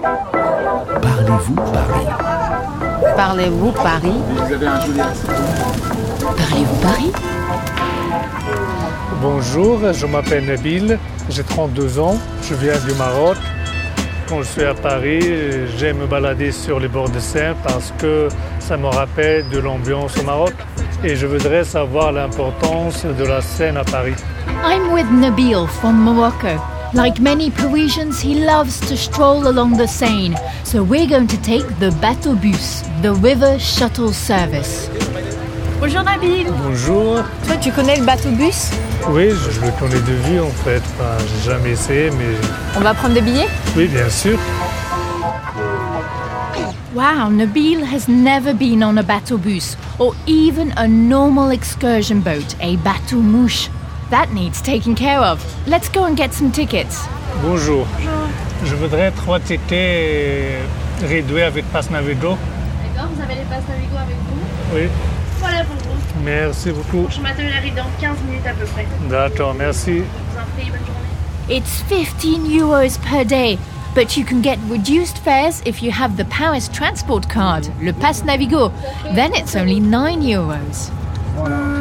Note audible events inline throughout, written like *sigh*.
Parlez-vous Paris? Parlez-vous Paris? Vous avez un joli Parlez-vous Paris? Bonjour, je m'appelle Nabil, j'ai 32 ans, je viens du Maroc. Quand je suis à Paris, j'aime me balader sur les bords de Seine parce que ça me rappelle de l'ambiance au Maroc et je voudrais savoir l'importance de la Seine à Paris. I'm with Nabil from Morocco. Like many Parisians, he loves to stroll along the Seine, so we're going to take the bateau bus, the river shuttle service. Bonjour Nabil. Bonjour. Toi, tu connais le bateau bus Oui, je le connais de vue en fait. Enfin, j'ai jamais essayé, mais On va prendre des billets oui, bien sûr. Wow, Nabil has never been on a bateau bus or even a normal excursion boat, a bateau mouche. That needs taking care of. Let's go and get some tickets. Bonjour. Bonjour. Je voudrais trois tickets réduits avec passe Navigo. D'accord, vous avez les passes Navigo avec vous Oui, Voilà pour vous. merci beaucoup. Je m'attelle arrive dans 15 minutes à peu près. D'accord, merci. Je vous en prie, bonne journée. It's 15 euros per day, but you can get reduced fares if you have the Paris transport card, le Pass Navigo. Then it's only 9 euros. Je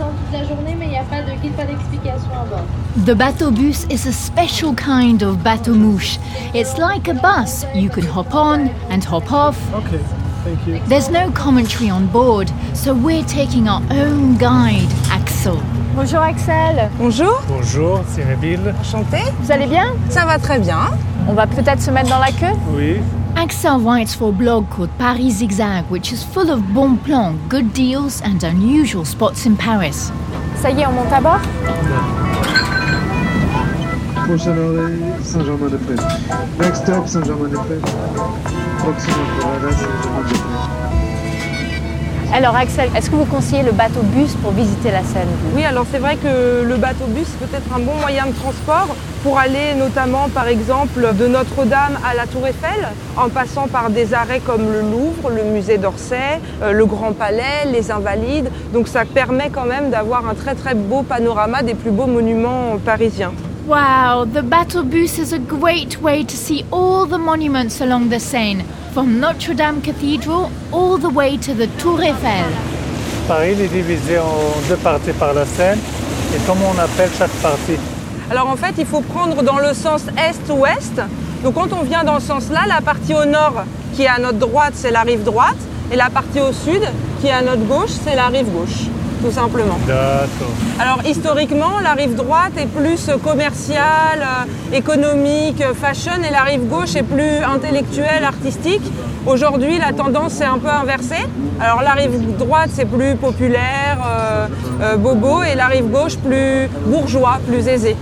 vais monter et descendre toute la journée, mais il n'y a pas de guide, pas d'explication à bord. The bateau bus is a special kind of bateau mouche. It's like a bus. You can hop on and hop off. Ok, thank you. There's no commentary on board, so we're taking our own guide, Axel. Bonjour Axel. Bonjour, Bonjour, c'est Nabil. enchanté. Vous allez bien? Ça va très bien. On va peut-être se mettre dans la queue? Oui, Axel writes for a blog called Paris Zigzag, which is full of bon plans, good deals, and unusual spots in Paris. Ça y est, on monte à bord Prochaine arrêt, Saint-Germain-des-Prés. Next stop, Saint-Germain-des-Prés. Proximement Corrales, Saint-Germain-des-Prés. Alors Axel, est-ce que vous conseillez le bateau bus pour visiter la Seine Oui, alors c'est vrai que le bateau bus peut être un bon moyen de transport pour aller notamment par exemple de Notre-Dame à la Tour Eiffel, en passant par des arrêts comme le Louvre, le musée d'Orsay, euh, le Grand Palais, les Invalides. Donc ça permet quand même d'avoir un très très beau panorama des plus beaux monuments parisiens. Wow, the bateau bus is a great way to see all the monuments along the Seine, from Notre Dame Cathedral all the way to the Tour Eiffel. Paris est divisé en deux parties par la Seine. Et comment on appelle chaque partie Alors en fait, il faut prendre dans le sens est-ouest. Donc quand on vient dans ce sens-là, la partie au nord qui est à notre droite, c'est la rive droite. Et la partie au sud qui est à notre gauche, c'est la rive gauche, tout simplement. D'accord. Alors historiquement, la rive droite est plus commerciale, euh, économique, euh, fashion, et la rive gauche est plus intellectuelle, artistique. Aujourd'hui, la tendance est un peu inversée. Alors la rive droite, c'est plus populaire, euh, euh, bobo, et la rive gauche, plus bourgeois, plus aisé.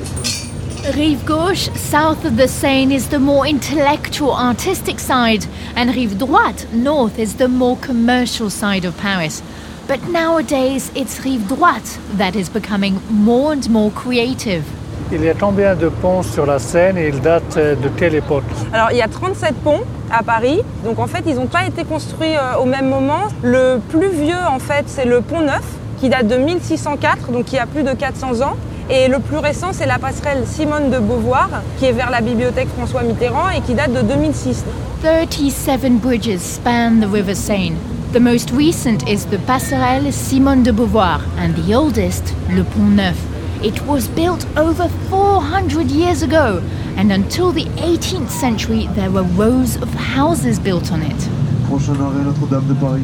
Rive gauche, south of the Seine, is the more intellectual, artistic side, and Rive droite, north, is the more commercial side of Paris. But nowadays, it's Rive droite that is becoming more and more creative. Il y a combien de ponts sur la Seine et ils datent euh, de quelle époque? Alors il y a 37 ponts à Paris, donc en fait ils n'ont pas été construits euh, au même moment. Le plus vieux en fait c'est le pont Neuf qui date de 1604, donc il y a plus de 400 ans. Et le plus récent c'est la passerelle Simone de Beauvoir qui est vers la bibliothèque François Mitterrand et qui date de 2006. 37 bridges span the River Seine. The most recent is the Passerelle Simone de Beauvoir, and the oldest, Le Pont Neuf. It was built over 400 years ago, and until the 18th century, there were rows of houses built on it. Prochain arrêt, Notre-Dame de Paris.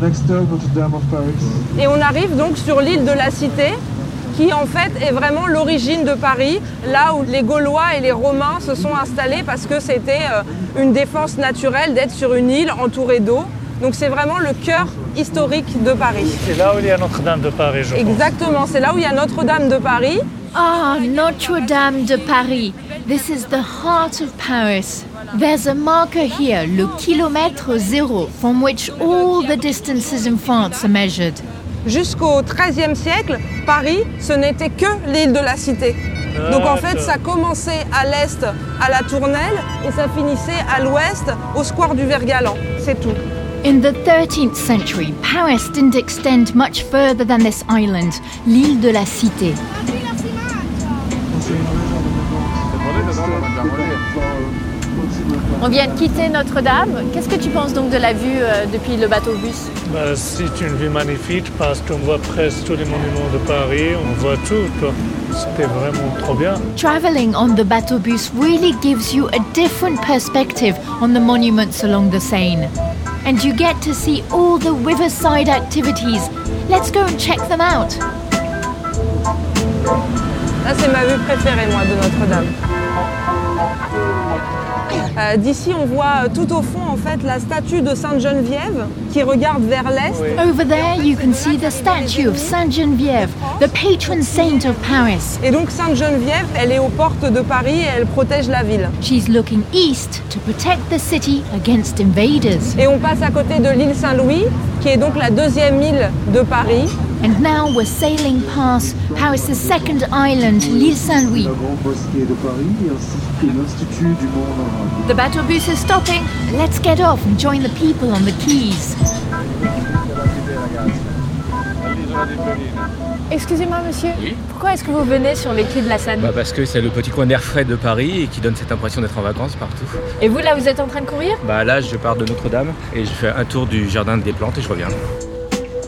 Next stop, Notre-Dame of Paris. Et on arrive donc sur l'île de la Cité qui en fait est vraiment l'origine de Paris, là où les Gaulois et les Romains se sont installés parce que c'était euh, une défense naturelle d'être sur une île entourée d'eau. Donc c'est vraiment le cœur historique de Paris. C'est là où il y a Notre-Dame de Paris, je. Exactement, c'est là où il y a Notre-Dame de Paris. Ah, Notre-Dame de Paris. This is the heart of Paris. There's a marker here, le kilomètre zéro, from which all the distances in France are measured. Jusqu'au XIIIe siècle, Paris, ce n'était que l'île de la Cité. Donc en fait, ça commençait à l'est à la Tournelle et ça finissait à l'ouest au square du Vergalan. C'est tout. In the 13th century, Paris didn't extend much further than this island, l'île de la Cité. On vient de quitter Notre-Dame. Qu'est-ce que tu penses donc de la vue euh, depuis le bateau-bus Bah, c'est une vue magnifique parce qu'on voit presque tous les monuments de Paris, on voit tout. C'était vraiment trop bien. Traveling on the Batobus really gives you a different perspective on the monuments along the Seine. And you get to see all the riverside activities. Let's go and check them out. C'est ma vue préférée, moi, de Notre-Dame. Euh, D'ici, on voit euh, tout au fond, en fait, la statue de Sainte-Geneviève qui regarde vers l'est. Over there, you can see the statue of Saint Geneviève, the patron saint of Paris. Et donc, Sainte-Geneviève, elle est aux portes de Paris et elle protège la ville. She's looking east to protect the city against invaders. Et on passe à côté de l'île Saint-Louis, qui est donc la deuxième île de Paris. And now we're sailing past Paris' second island, l'île Saint-Louis. La grande mosquée de Paris ainsi que l'Institut du monde arabe. The Batobus is stopping. Let's get off and join the people on the quays. Excusez-moi monsieur, pourquoi est-ce que vous venez sur les quais de la Seine? Bah parce que c'est le petit coin d'air frais de Paris et qui donne cette impression d'être en vacances partout. Et vous là, vous êtes en train de courir? Bah là je pars de Notre-Dame et je fais un tour du jardin des plantes et je reviens.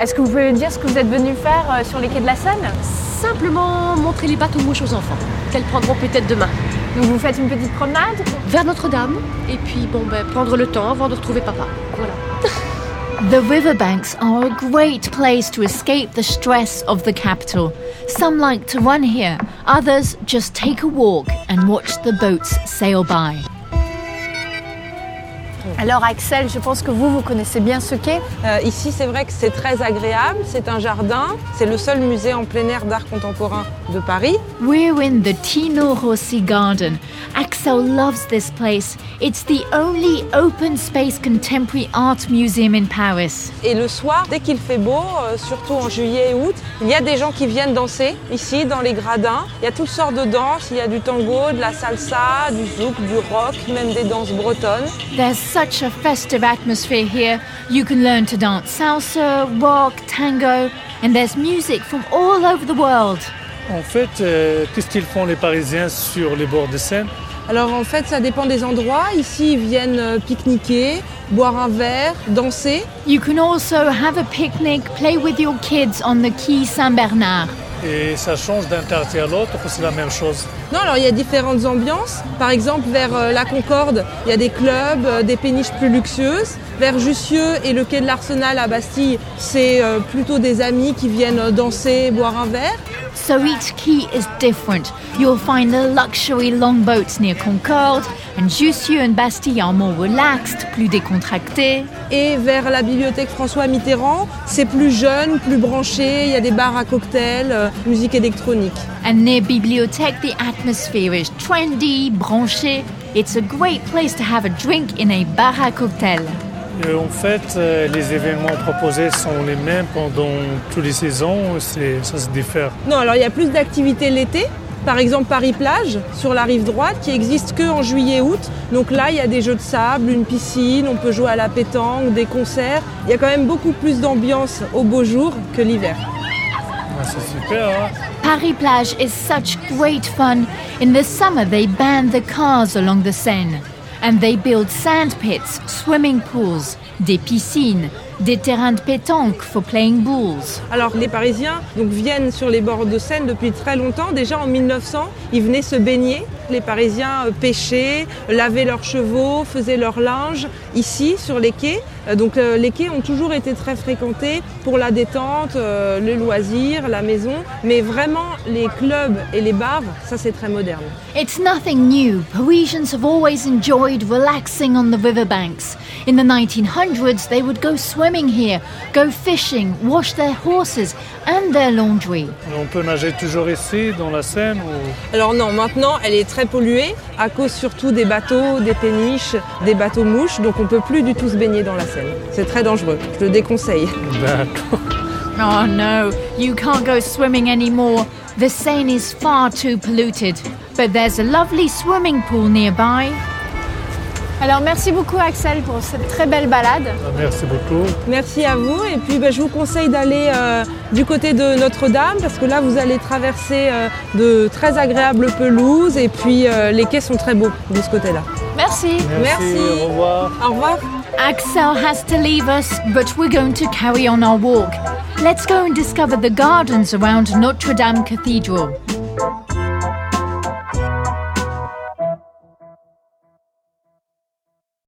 Est-ce que vous pouvez me dire ce que vous êtes venu faire euh, sur les quais de la Seine? Simplement montrer les bateaux mouches aux enfants, qu'elles prendront peut-être demain. Donc vous faites une petite promenade? Vers Notre-Dame, et puis bon, ben, prendre le temps avant de retrouver papa. Voilà. *laughs* The riverbanks are a great place to escape the stress of the capital. Some like to run here, others just take a walk and watch the boats sail by. Alors Axel, je pense que vous, vous connaissez bien ce quai. Euh, ici, c'est vrai que c'est très agréable. C'est un jardin. C'est le seul musée en plein air d'art contemporain de Paris. We're in the Tino Rossi Garden. Axel loves this place. It's the only open space contemporary art museum in Paris. Et le soir, dès qu'il fait beau, euh, surtout en juillet et août, il y a des gens qui viennent danser ici dans les gradins. Il y a toutes sortes de danses. Il y a du tango, de la salsa, du zouk, du rock, même des danses bretonnes. There's such a festive atmosphere here. You can learn to dance salsa, rock, tango, and there's music from all over the world. En fait, euh, qu'est-ce qu'ils font les Parisiens sur les bords de Seine? Alors en fait, ça dépend des endroits. Ici, ils viennent euh, pique-niquer, boire un verre, danser. You can also have a picnic, play with your kids on the quai Saint-Bernard. Et ça change d'un quartier à l'autre, c'est la même chose. Non, alors il y a différentes ambiances. Par exemple, vers euh, la Concorde, il y a des clubs, euh, des péniches plus luxueuses. Vers Jussieu et le quai de l'Arsenal à Bastille, c'est euh, plutôt des amis qui viennent euh, danser, boire un verre. So each quay is different. You'll find the luxury longboats near Concorde, and Jussieu and Bastille are more relaxed, plus décontractés. Et vers la bibliothèque François Mitterrand, c'est plus jeune, plus branché. Il y a des bars à cocktails, euh, musique électronique. And near Bibliothèque, the atmosphere is trendy, branché. It's a great place to have a drink in a bar à cocktail. Et en fait, euh, les événements proposés sont les mêmes pendant toutes les saisons, c'est- ça se diffère. Non, alors il y a plus d'activités l'été. Par exemple, Paris-Plage, sur la rive droite, qui existe que en juillet-août. Donc là, il y a des jeux de sable, une piscine, on peut jouer à la pétanque, des concerts. Il y a quand même beaucoup plus d'ambiance au beau jour que l'hiver. Ah, C'est super, hein Paris Plage is such great fun. In the summer, they ban the cars along the Seine. And they build sand pits, swimming pools, des piscines, des terrains de pétanque for playing bulls. Alors les Parisiens viennent sur les bords de Seine depuis très longtemps. Déjà en 1900, ils venaient se baigner. Les Parisiens euh, pêchaient, lavaient leurs chevaux, faisaient leur linge ici sur les quais. Euh, Donc euh, les quais ont toujours été très fréquentés pour la détente, euh, le loisir, la maison. Mais vraiment les clubs et les bars, ça c'est très moderne. It's nothing new. Parisians have always enjoyed relaxing on the riverbanks. In the 1900s, they would go swimming here, go fishing, wash their horses and their laundry. On peut nager toujours ici, dans la Seine ou... Alors non, maintenant elle est très polluée à cause surtout des bateaux, des péniches, des bateaux mouches. Donc on peut plus du tout se baigner dans la Seine. C'est très dangereux. Je le déconseille. D'accord. Oh no, you can't go swimming anymore. The Seine is far too polluted. But there's a lovely swimming pool nearby. Alors merci beaucoup Axel pour cette très belle balade. Ah, Merci beaucoup. Merci à vous et puis ben, je vous conseille d'aller euh, du côté de Notre-Dame parce que là vous allez traverser euh, de très agréables pelouses et puis euh, les quais sont très beaux de ce côté-là. Merci. Merci. Merci. Au revoir. Au revoir. Axel has to leave us, but we're going to carry on our walk. Let's go and discover the gardens around Notre Dame Cathedral.